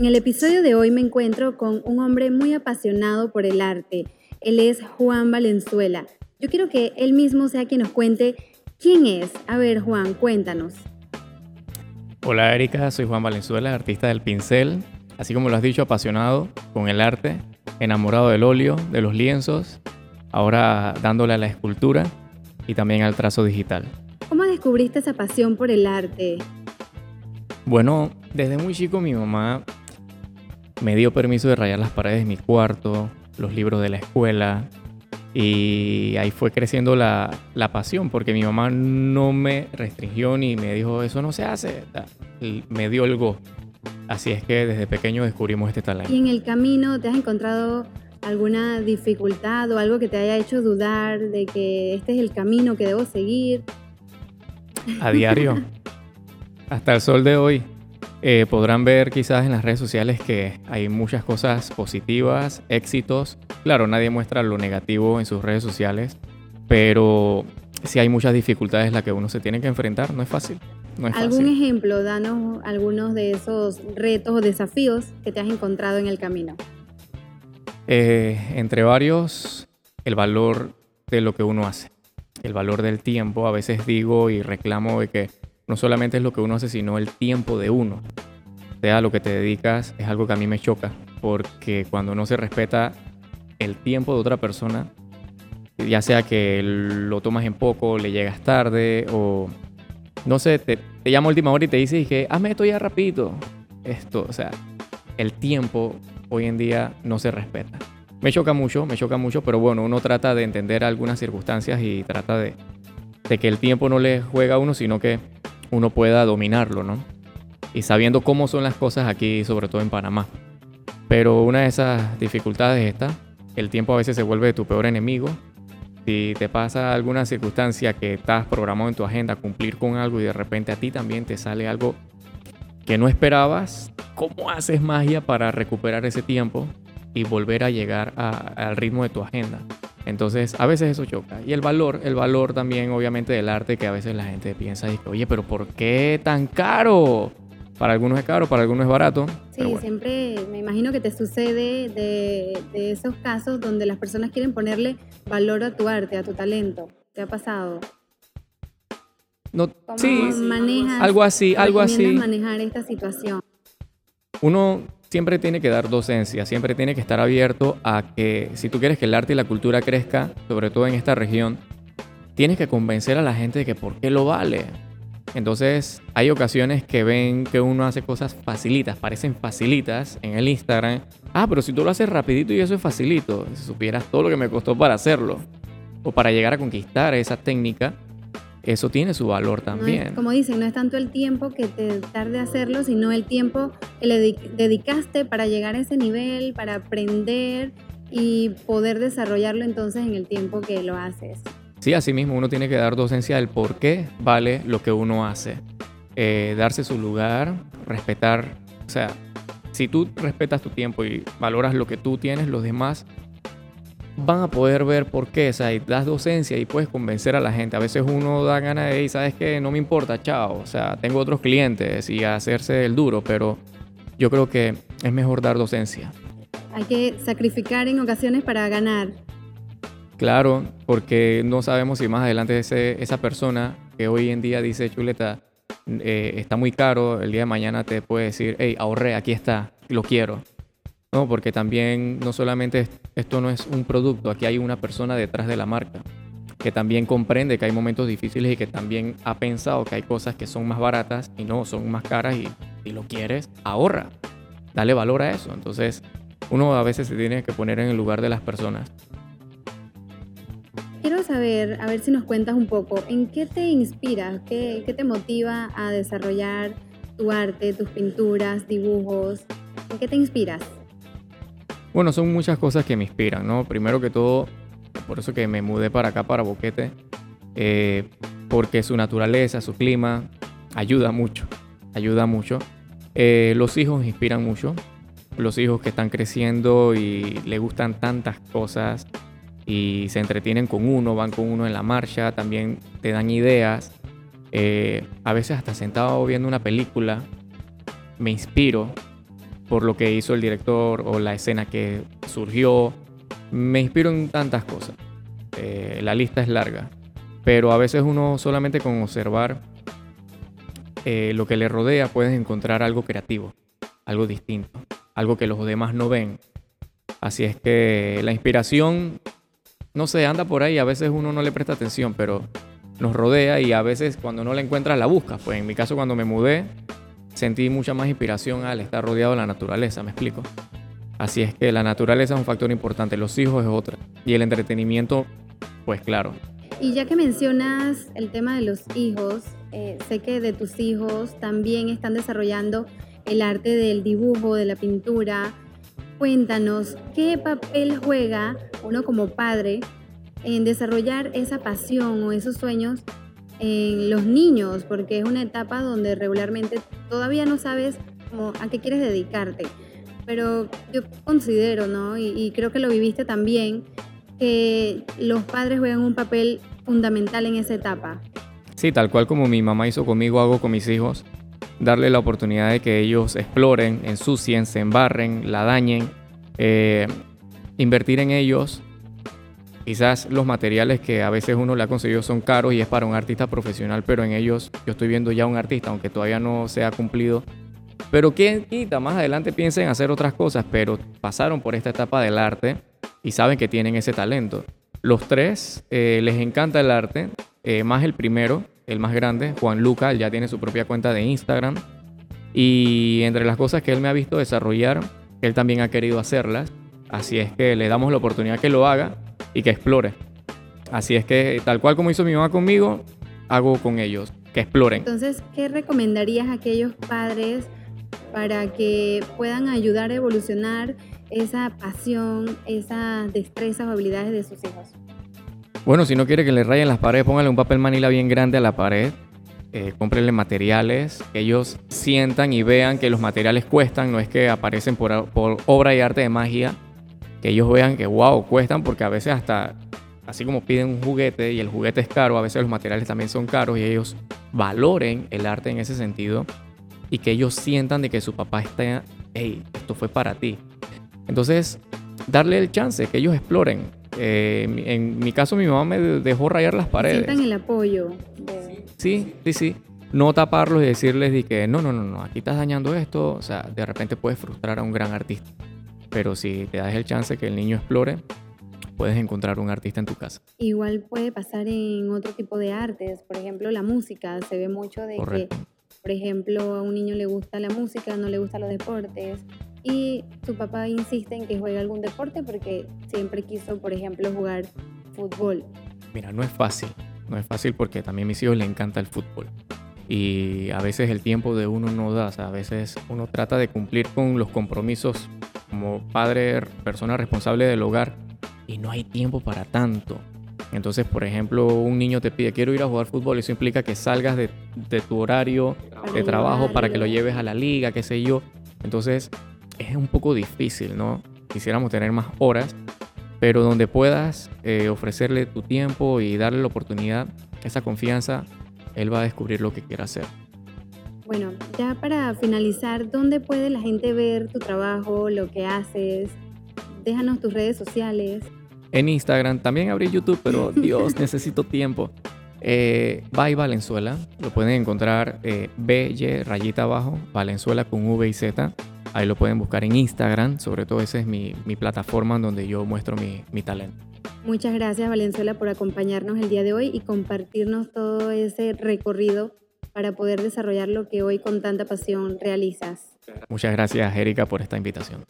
En el episodio de hoy me encuentro con un hombre muy apasionado por el arte. Él es Juan Valenzuela. Yo quiero que él mismo sea quien nos cuente quién es. A ver, Juan, cuéntanos. Hola Erika, soy Juan Valenzuela, artista del pincel, así como lo has dicho, apasionado con el arte, enamorado del óleo, de los lienzos, ahora dándole a la escultura y también al trazo digital. ¿Cómo descubriste esa pasión por el arte? Bueno, desde muy chico mi mamá me dio permiso de rayar las paredes de mi cuarto, los libros de la escuela, y ahí fue creciendo la, pasión, porque mi mamá no me restringió ni me dijo, eso no se hace. me dio el go. Así es que desde pequeño descubrimos este talento. ¿Y en el camino te has encontrado alguna dificultad o algo que te haya hecho dudar de que este es el camino que debo seguir? A diario. Hasta el sol de hoy. Eh, podrán ver quizás en las redes sociales que hay muchas cosas positivas, éxitos. Claro, nadie muestra lo negativo en sus redes sociales, pero sí hay muchas dificultades en las que uno se tiene que enfrentar. No es fácil. ¿Algún ejemplo? Danos algunos de esos retos o desafíos que te has encontrado en el camino. Eh, entre varios, el valor de lo que uno hace, el valor del tiempo. A veces digo y reclamo de que no solamente es lo que uno hace, sino el tiempo de uno. Sea, lo que te dedicas es algo que a mí me choca, porque cuando no se respeta el tiempo de otra persona, ya sea que lo tomas en poco, le llegas tarde o no sé, te, te llama última hora y te dice que hazme esto ya rapidito. Esto, o sea, el tiempo hoy en día no se respeta. Me choca mucho, me choca mucho, pero bueno, uno trata de entender algunas circunstancias y trata de, de que el tiempo no le juega a uno, sino que uno pueda dominarlo, ¿no? Y sabiendo cómo son las cosas aquí, sobre todo en Panamá. Pero una de esas dificultades está, el tiempo a veces se vuelve tu peor enemigo. Si te pasa alguna circunstancia que estás programado en tu agenda cumplir con algo y de repente a ti también te sale algo que no esperabas, ¿cómo haces magia para recuperar ese tiempo y volver a llegar al ritmo de tu agenda? Entonces, a veces eso choca. Y el valor, el valor también, obviamente, del arte, que a veces la gente piensa, oye, pero ¿por qué tan caro? Para algunos es caro, para algunos es barato. Sí, siempre me imagino que te sucede de, esos casos donde las personas quieren ponerle valor a tu arte, a tu talento. ¿Te ha pasado? No, sí, manejas, algo así, algo así. manejar esta situación? Uno siempre tiene que dar docencia, siempre tiene que estar abierto a que si tú quieres que el arte y la cultura crezca, sobre todo en esta región, tienes que convencer a la gente de que por qué lo vale. Entonces hay ocasiones que ven que uno hace cosas facilitas, parecen facilitas en el Instagram. Ah, pero si tú lo haces rapidito y eso es facilito, si supieras todo lo que me costó para hacerlo o para llegar a conquistar esa técnica, eso tiene su valor también. como dicen, no es tanto el tiempo que te tarde hacerlo, sino el tiempo que le dedicaste para llegar a ese nivel, para aprender y poder desarrollarlo entonces en el tiempo que lo haces. Sí, así mismo uno tiene que dar docencia del por qué vale lo que uno hace. Eh, darse su lugar, respetar, o sea, si tú respetas tu tiempo y valoras lo que tú tienes, los demás van a poder ver por qué, o sea, y das docencia y puedes convencer a la gente. A veces uno da ganas de, ¿sabes qué? No me importa, chao, o sea, tengo otros clientes y hacerse el duro, pero yo creo que es mejor dar docencia. Hay que sacrificar en ocasiones para ganar. Claro, porque no sabemos si más adelante ese, esa persona que hoy en día dice, chuleta, eh, está muy caro, el día de mañana te puede decir, hey, ahorré, aquí está, lo quiero. No, porque también no solamente esto no es un producto, aquí hay una persona detrás de la marca que también comprende que hay momentos difíciles y que también ha pensado que hay cosas que son más baratas y no, son más caras y si lo quieres, ahorra, dale valor a eso. Entonces, uno a veces se tiene que poner en el lugar de las personas. Quiero saber, a ver si nos cuentas un poco, ¿en qué te inspira? ¿Qué, qué te motiva a desarrollar tu arte, tus pinturas, dibujos? ¿En qué te inspiras? Bueno, son muchas cosas que me inspiran, ¿no? Primero que todo, por eso que me mudé para acá, para Boquete, eh, porque su naturaleza, su clima, ayuda mucho, ayuda mucho. Eh, los hijos inspiran mucho, los hijos que están creciendo y le gustan tantas cosas y se entretienen con uno, van con uno en la marcha, también te dan ideas. Eh, a veces hasta sentado viendo una película, me inspiro por lo que hizo el director o la escena que surgió. Me inspiro en tantas cosas. Eh, la lista es larga. Pero a veces uno solamente con observar eh, lo que le rodea puedes encontrar algo creativo, algo distinto, algo que los demás no ven. Así es que la inspiración, no sé, anda por ahí, a veces uno no le presta atención, pero nos rodea y a veces cuando no la encuentras la buscas. Pues en mi caso cuando me mudé sentí mucha más inspiración al estar rodeado de la naturaleza, me explico. Así es que la naturaleza es un factor importante, los hijos es otra. Y el entretenimiento, pues claro. Y ya que mencionas el tema de los hijos, eh, sé que de tus hijos también están desarrollando el arte del dibujo, de la pintura. Cuéntanos, ¿qué papel juega uno como padre en desarrollar esa pasión o esos sueños en los niños? Porque es una etapa donde regularmente todavía no sabes a qué quieres dedicarte pero yo considero, ¿no? Y, creo que lo viviste también, que los padres juegan un papel fundamental en esa etapa. Sí, tal cual como mi mamá hizo conmigo, hago con mis hijos, darle la oportunidad de que ellos exploren, ensucien, se embarren, la dañen, eh, invertir en ellos. Quizás los materiales que a veces uno le ha conseguido son caros y es para un artista profesional, pero en ellos yo estoy viendo ya un artista, aunque todavía no se ha cumplido pero quién quita, más adelante piensen hacer otras cosas, pero pasaron por esta etapa del arte y saben que tienen ese talento. Los tres eh, les encanta el arte, eh, más el primero, el más grande, Juan Luca, ya tiene su propia cuenta de Instagram. Y entre las cosas que él me ha visto desarrollar, él también ha querido hacerlas. Así es que le damos la oportunidad que lo haga y que explore. Así es que tal cual como hizo mi mamá conmigo, hago con ellos, que exploren. Entonces, ¿qué recomendarías a aquellos padres para que puedan ayudar a evolucionar esa pasión, esas destrezas o habilidades de sus hijos. Bueno, si no quiere que le rayen las paredes, póngale un papel manila bien grande a la pared. Eh, cómprenle materiales, que ellos sientan y vean que los materiales cuestan, no es que aparecen por, por obra y arte de magia, que ellos vean que wow, cuestan porque a veces hasta, así como piden un juguete y el juguete es caro, a veces los materiales también son caros y ellos valoren el arte en ese sentido y que ellos sientan de que su papá está, hey, esto fue para ti. Entonces, darle el chance, que ellos exploren. Eh, en mi caso, mi mamá me dejó rayar las paredes. Sientan el apoyo. Sí, sí, sí. No taparlos y decirles de que no, no, no, no, aquí estás dañando esto. O sea, de repente puedes frustrar a un gran artista. Pero si te das el chance que el niño explore, puedes encontrar un artista en tu casa. Igual puede pasar en otro tipo de artes, por ejemplo la música, se ve mucho de que por ejemplo, a un niño le gusta la música, no le gustan los deportes y su papá insiste en que juegue algún deporte porque siempre quiso, por ejemplo, jugar fútbol. Mira, no es fácil, no es fácil porque también a mis hijos les encanta el fútbol. Y a veces el tiempo de uno no da, a veces uno trata de cumplir con los compromisos como padre, persona responsable del hogar y no hay tiempo para tanto. Entonces, por ejemplo, un niño te pide, quiero ir a jugar fútbol, eso implica que salgas de, tu horario de trabajo para que lo lleves a la liga, qué sé yo. Entonces, es un poco difícil, ¿no? Quisiéramos tener más horas, pero donde puedas eh, ofrecerle tu tiempo y darle la oportunidad, esa confianza, él va a descubrir lo que quiera hacer. Bueno, ya para finalizar, ¿dónde puede la gente ver tu trabajo, lo que haces? Déjanos tus redes sociales en Instagram. También abrí YouTube, pero Dios, necesito tiempo. Eh, Bye Valenzuela, lo pueden encontrar eh, BY rayita abajo, Valenzuela con V y Z. Ahí lo pueden buscar en Instagram, sobre todo esa es mi, mi plataforma donde yo muestro mi, mi talento. Muchas gracias Valenzuela por acompañarnos el día de hoy y compartirnos todo ese recorrido para poder desarrollar lo que hoy con tanta pasión realizas. Muchas gracias Erika por esta invitación.